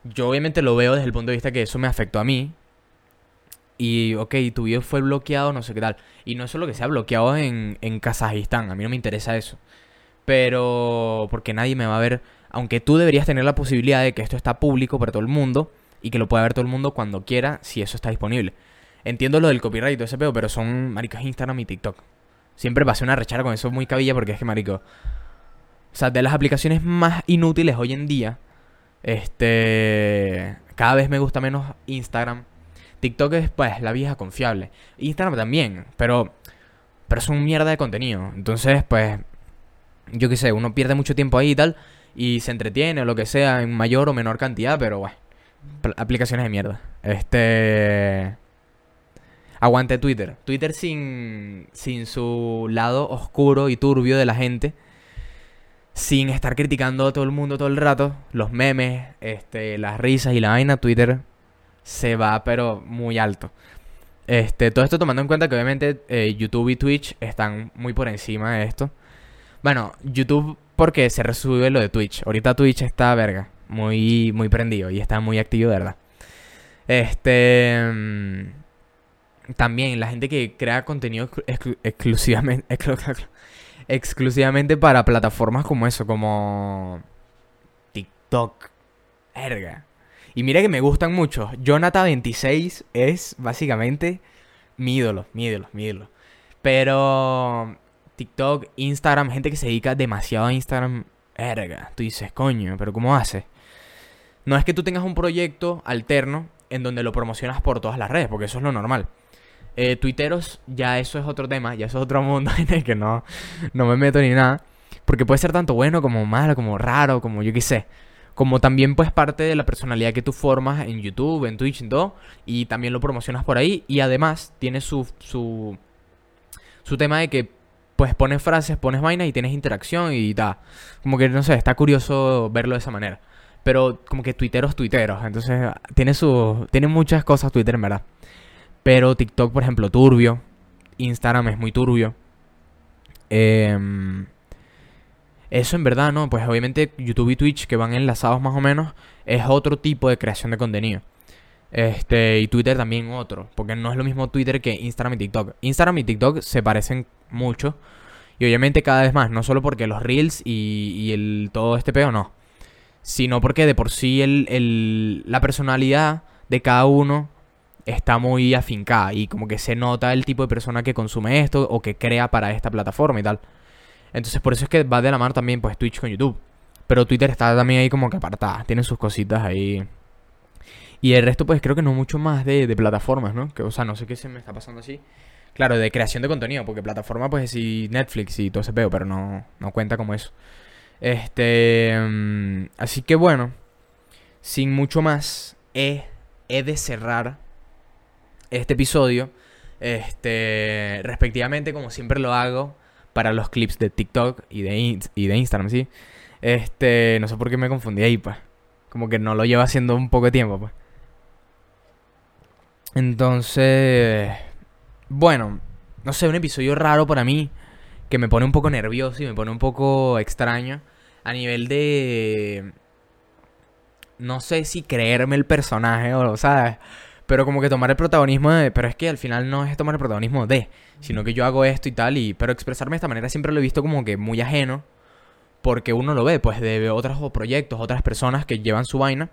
Yo obviamente lo veo desde el punto de vista que eso me afectó a mí. Y, ok, tu video fue bloqueado, no sé qué tal. Y no solo que sea bloqueado en, en Kazajistán, a mí no me interesa eso. Pero, porque nadie me va a ver, aunque tú deberías tener la posibilidad de que esto está público para todo el mundo y que lo pueda ver todo el mundo cuando quiera, si eso está disponible. Entiendo lo del copyright y todo ese pedo, pero son maricos Instagram y TikTok. Siempre pasé una rechara con eso muy cabilla porque es que, marico, o sea, de las aplicaciones más inútiles hoy en día, este, cada vez me gusta menos Instagram. TikTok es pues la vieja confiable. Instagram también, pero pero es un mierda de contenido. Entonces, pues yo qué sé, uno pierde mucho tiempo ahí y tal y se entretiene o lo que sea en mayor o menor cantidad, pero bueno, aplicaciones de mierda. Este aguante Twitter. Twitter sin sin su lado oscuro y turbio de la gente sin estar criticando a todo el mundo todo el rato, los memes, este, las risas y la vaina, Twitter se va pero muy alto. Este, todo esto tomando en cuenta que obviamente eh, YouTube y Twitch están muy por encima de esto. Bueno, YouTube porque se resuelve lo de Twitch. Ahorita Twitch está verga, muy muy prendido y está muy activo de verdad. Este mm, también la gente que crea contenido exclusivamente exclusivamente para plataformas como eso, como TikTok. Erga. Y mira que me gustan mucho. Jonathan26 es básicamente mi ídolo, mi ídolo, mi ídolo. Pero TikTok, Instagram, gente que se dedica demasiado a Instagram, erga. Tú dices, coño, pero ¿cómo hace? No es que tú tengas un proyecto alterno en donde lo promocionas por todas las redes, porque eso es lo normal. Eh, Twitteros, ya eso es otro tema, ya eso es otro mundo en el que no, no me meto ni nada. Porque puede ser tanto bueno como malo, como raro, como yo qué sé. Como también pues parte de la personalidad que tú formas en YouTube, en Twitch, en todo. Y también lo promocionas por ahí. Y además tiene su, su, su tema de que pues pones frases, pones vainas y tienes interacción y da. Como que no sé, está curioso verlo de esa manera. Pero como que tuiteros, tuiteros. Entonces tiene su, tiene muchas cosas Twitter en verdad. Pero TikTok, por ejemplo, turbio. Instagram es muy turbio. Em, eso en verdad, ¿no? Pues obviamente YouTube y Twitch, que van enlazados más o menos, es otro tipo de creación de contenido. Este, y Twitter también otro, porque no es lo mismo Twitter que Instagram y TikTok. Instagram y TikTok se parecen mucho. Y obviamente cada vez más, no solo porque los reels y, el, todo este peo, no. Sino porque de por sí el, la personalidad de cada uno está muy afincada y como que se nota el tipo de persona que consume esto o que crea para esta plataforma y tal. Entonces por eso es que va de la mano también pues Twitch con YouTube. Pero Twitter está también ahí como que apartada, tiene sus cositas ahí. Y el resto pues creo que no mucho más de, de plataformas, ¿no? Que, o sea, no sé qué se me está pasando así. Claro, de creación de contenido, porque plataforma pues sí Netflix y todo ese peo, pero no, no cuenta como eso. Este... Mm, así que bueno, sin mucho más, he, he de cerrar este episodio, este, respectivamente, como siempre lo hago para los clips de TikTok y de, y de Instagram, ¿sí? Este, no sé por qué me confundí ahí, pues. Como que no lo llevo haciendo un poco de tiempo, pues. Entonces, bueno, no sé, un episodio raro para mí, que me pone un poco nervioso y me pone un poco extraño, a nivel de... No sé si creerme el personaje o, ¿sabes? pero como que tomar el protagonismo de, pero es que al final no es tomar el protagonismo de, sino que yo hago esto y tal, y, pero expresarme de esta manera siempre lo he visto como que muy ajeno, porque uno lo ve, pues, de otros proyectos, otras personas que llevan su vaina,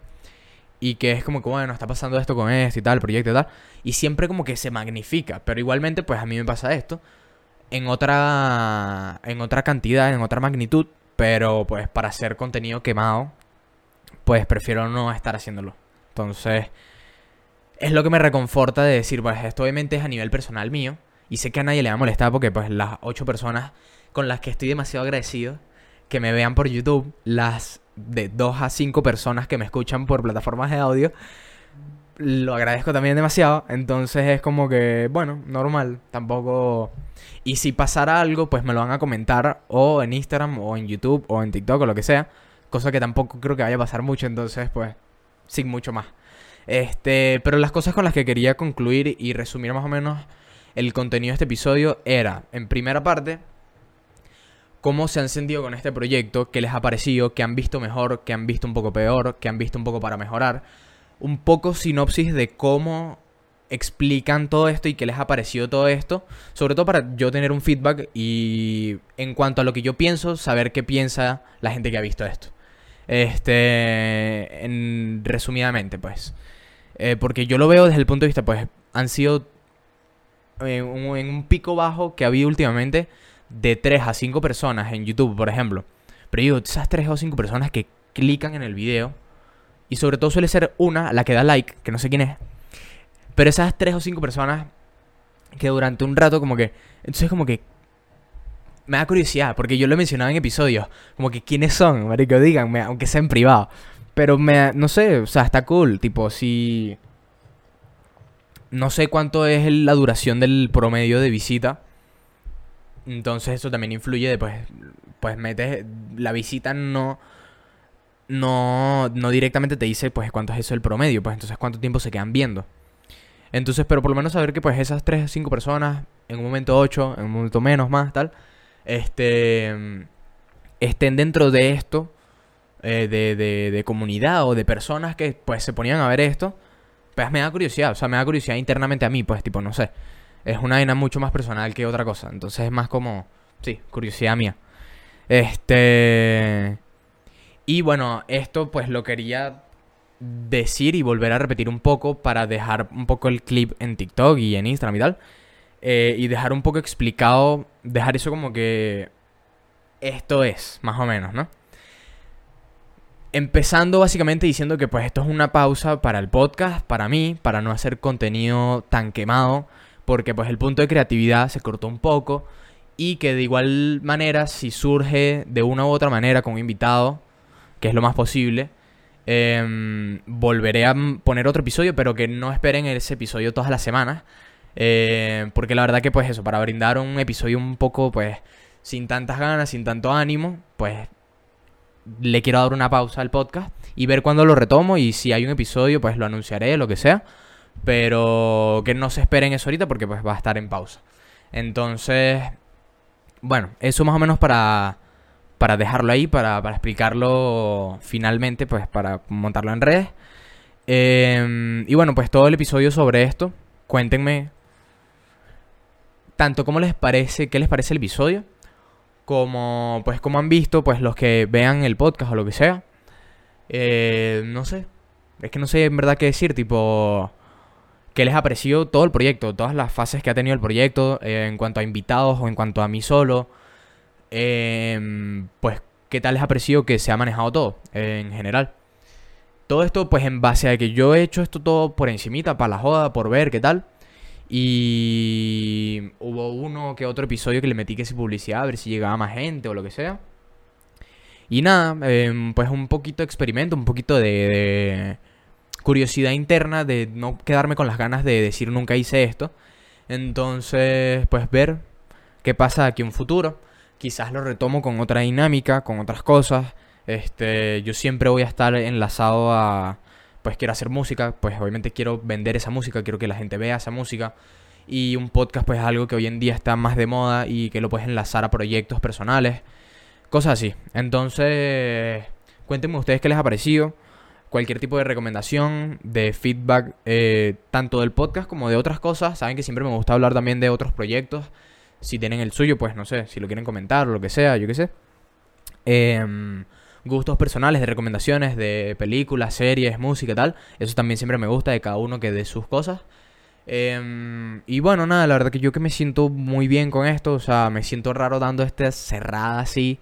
y que es como que, bueno, está pasando esto con esto y tal, proyecto y tal, y siempre como que se magnifica, pero igualmente, pues a mí me pasa esto, en otra, en otra cantidad, en otra magnitud, pero pues para hacer contenido quemado, pues prefiero no estar haciéndolo. Entonces, es lo que me reconforta de decir, pues esto obviamente es a nivel personal mío. Y sé que a nadie le va a molestar porque pues las ocho personas con las que estoy demasiado agradecido que me vean por YouTube, las de dos a cinco personas que me escuchan por plataformas de audio, lo agradezco también demasiado. Entonces es como que, bueno, normal. Tampoco... Y si pasara algo, pues me lo van a comentar o en Instagram o en YouTube o en TikTok o lo que sea. Cosa que tampoco creo que vaya a pasar mucho. Entonces, pues, sin mucho más. Este, pero las cosas con las que quería concluir y resumir más o menos el contenido de este episodio era, en primera parte, cómo se han sentido con este proyecto, qué les ha parecido, qué han visto mejor, qué han visto un poco peor, qué han visto un poco para mejorar. Un poco sinopsis de cómo explican todo esto y qué les ha parecido todo esto. Sobre todo para yo tener un feedback y en cuanto a lo que yo pienso, saber qué piensa la gente que ha visto esto. Este, en, resumidamente, pues. Eh, porque yo lo veo desde el punto de vista, pues, han sido en un, pico bajo que ha habido últimamente de 3 a 5 personas en YouTube, por ejemplo. Pero digo, esas 3 o 5 personas que clican en el video, y sobre todo suele ser una, la que da like, que no sé quién es, pero esas 3 o 5 personas que durante un rato como que... Entonces como que... Me da curiosidad, porque yo lo he mencionado en episodios, como que quiénes son, marico, díganme, aunque sea en privado. Pero me, no sé, o sea, está cool, tipo, si... No sé cuánto es la duración del promedio de visita. Entonces eso también influye de, pues, pues metes, la visita no, no, no directamente te dice, pues, cuánto es eso el promedio, pues, entonces cuánto tiempo se quedan viendo. Entonces, pero por lo menos saber que, pues, esas 3 o 5 personas, en un momento 8, en un momento menos, más, tal, este, estén dentro de esto, eh, de, de, de comunidad o de personas que, pues, se ponían a ver esto pues me da curiosidad, o sea, me da curiosidad internamente a mí, pues, tipo, no sé. Es una vaina mucho más personal que otra cosa. Entonces es más como, sí, curiosidad mía. Este... Y bueno, esto pues lo quería decir y volver a repetir un poco para dejar un poco el clip en TikTok y en Instagram y tal. Eh, y dejar un poco explicado, dejar eso como que esto es, más o menos, ¿no? Empezando básicamente diciendo que pues esto es una pausa para el podcast, para mí, para no hacer contenido tan quemado, porque pues el punto de creatividad se cortó un poco y que de igual manera si surge de una u otra manera con un invitado, que es lo más posible, em, volveré a poner otro episodio, pero que no esperen ese episodio todas las semanas, eh, porque la verdad que pues eso, para brindar un episodio un poco pues sin tantas ganas, sin tanto ánimo, pues le quiero dar una pausa al podcast y ver cuándo lo retomo y si hay un episodio pues lo anunciaré, lo que sea. Pero que no se esperen eso ahorita porque pues va a estar en pausa. Entonces, bueno, eso más o menos para, para dejarlo ahí, para, para explicarlo finalmente, pues para montarlo en redes. Em, y bueno, pues todo el episodio sobre esto. Cuéntenme tanto cómo les parece, qué les parece el episodio como pues como han visto pues los que vean el podcast o lo que sea eh, no sé es que no sé en verdad qué decir tipo qué les ha parecido todo el proyecto todas las fases que ha tenido el proyecto eh, en cuanto a invitados o en cuanto a mí solo em, pues qué tal les ha parecido que se ha manejado todo en general todo esto pues en base a que yo he hecho esto todo por encimita para la joda por ver qué tal y hubo uno que otro episodio que le metí que si publicidad, a ver si llegaba más gente o lo que sea. Y nada, em, pues un poquito de experimento, un poquito de, curiosidad interna, de no quedarme con las ganas de decir nunca hice esto. Entonces, pues ver qué pasa aquí en futuro. Quizás lo retomo con otra dinámica, con otras cosas. Este, yo siempre voy a estar enlazado a, pues quiero hacer música, pues obviamente quiero vender esa música, quiero que la gente vea esa música. Y un podcast pues es algo que hoy en día está más de moda y que lo puedes enlazar a proyectos personales, cosas así. Entonces, cuéntenme ustedes qué les ha parecido, cualquier tipo de recomendación, de feedback, eh, tanto del podcast como de otras cosas. Saben que siempre me gusta hablar también de otros proyectos. Si tienen el suyo, pues no sé, si lo quieren comentar lo que sea, yo qué sé. Eh, gustos personales, de recomendaciones de películas, series, música tal. Eso también siempre me gusta de cada uno que dé sus cosas. Em, y bueno, nada, la verdad que yo que me siento muy bien con esto, o sea, me siento raro dando esta cerrada así,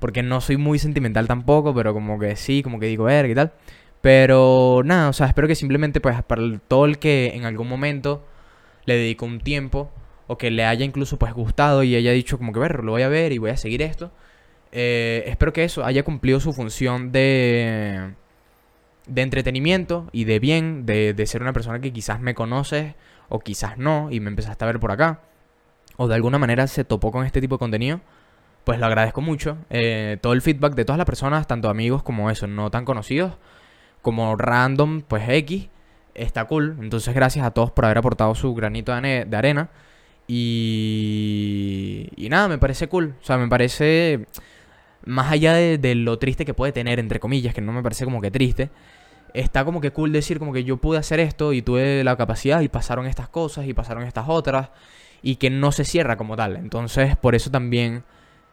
porque no soy muy sentimental tampoco, pero como que sí, como que digo, ver, ¿qué tal? Pero nada, o sea, espero que simplemente pues para todo el que en algún momento le dedicó un tiempo o que le haya incluso pues gustado y haya dicho como que ver, lo voy a ver y voy a seguir esto. Eh, espero que eso haya cumplido su función de, de entretenimiento y de bien, de, de ser una persona que quizás me conoces o quizás no y me empezaste a ver por acá o de alguna manera se topó con este tipo de contenido, pues lo agradezco mucho. Eh, todo el feedback de todas las personas, tanto amigos como eso, no tan conocidos, como random, pues X, está cool. Entonces gracias a todos por haber aportado su granito de, arena. Y, y nada, me parece cool. O sea, me parece, más allá de, de lo triste que puede tener, entre comillas, que no me parece como que triste, está como que cool decir como que yo pude hacer esto y tuve la capacidad y pasaron estas cosas y pasaron estas otras y que no se cierra como tal. Entonces, por eso también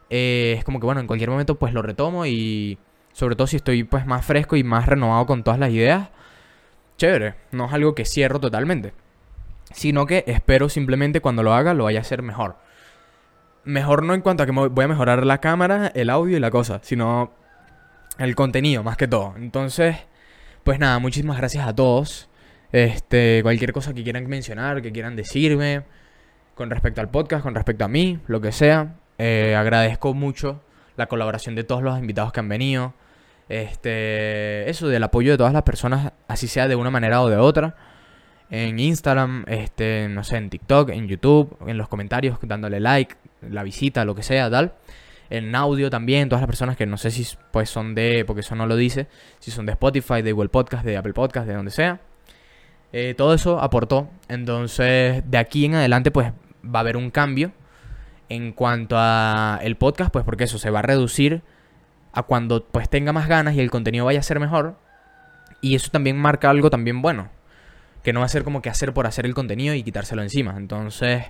eh, es como que, bueno, en cualquier momento pues lo retomo y sobre todo si estoy pues más fresco y más renovado con todas las ideas, chévere, no es algo que cierro totalmente, sino que espero simplemente cuando lo haga lo vaya a hacer mejor. Mejor no en cuanto a que voy a mejorar la cámara, el audio y la cosa, sino el contenido más que todo. Entonces, pues nada, muchísimas gracias a todos. Este, cualquier cosa que quieran mencionar, que quieran decirme, con respecto al podcast, con respecto a mí, lo que sea. Eh, agradezco mucho la colaboración de todos los invitados que han venido. Este, eso del apoyo de todas las personas, así sea de una manera o de otra. En Instagram, este, no sé, en TikTok, en YouTube, en los comentarios, dándole like, la visita, lo que sea, tal. En audio también, todas las personas que no sé si pues son de, porque eso no lo dice, si son de Spotify, de Google Podcast, de Apple Podcast, de donde sea. Eh, todo eso aportó. Entonces, de aquí en adelante, pues va a haber un cambio en cuanto a el podcast, pues porque eso se va a reducir a cuando pues tenga más ganas y el contenido vaya a ser mejor. Y eso también marca algo también bueno. Que no va a ser como que hacer por hacer el contenido y quitárselo encima. Entonces,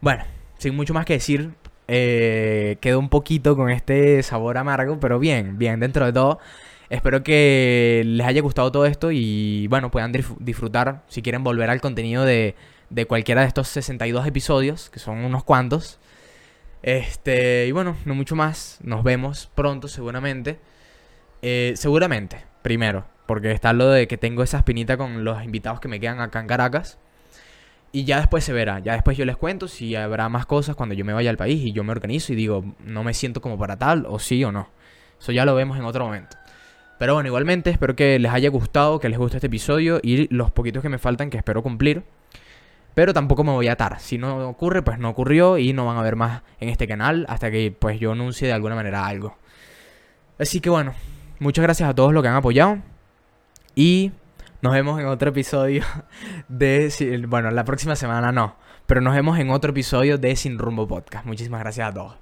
bueno, sin mucho más que decir, eh, quedo un poquito con este sabor amargo, pero bien, bien, dentro de todo. Espero que les haya gustado todo esto y bueno, puedan disfrutar si quieren volver al contenido de de cualquiera de estos 62 episodios, que son unos cuantos. Este, y bueno, no mucho más. Nos vemos pronto, seguramente. Eh, seguramente, primero, porque está lo de que tengo esa espinita con los invitados que me quedan acá en Caracas. Y ya después se verá, ya después yo les cuento si habrá más cosas cuando yo me vaya al país y yo me organizo y digo, no me siento como para tal, o sí o no. Eso ya lo vemos en otro momento. Pero bueno, igualmente espero que les haya gustado, que les guste este episodio y los poquitos que me faltan que espero cumplir. Pero tampoco me voy a atar. Si no ocurre, pues no ocurrió y no van a ver más en este canal hasta que pues yo anuncie de alguna manera algo. Así que bueno, muchas gracias a todos los que han apoyado. Y nos vemos en otro episodio de... Bueno, la próxima semana no. Pero nos vemos en otro episodio de Sin Rumbo Podcast. Muchísimas gracias a todos.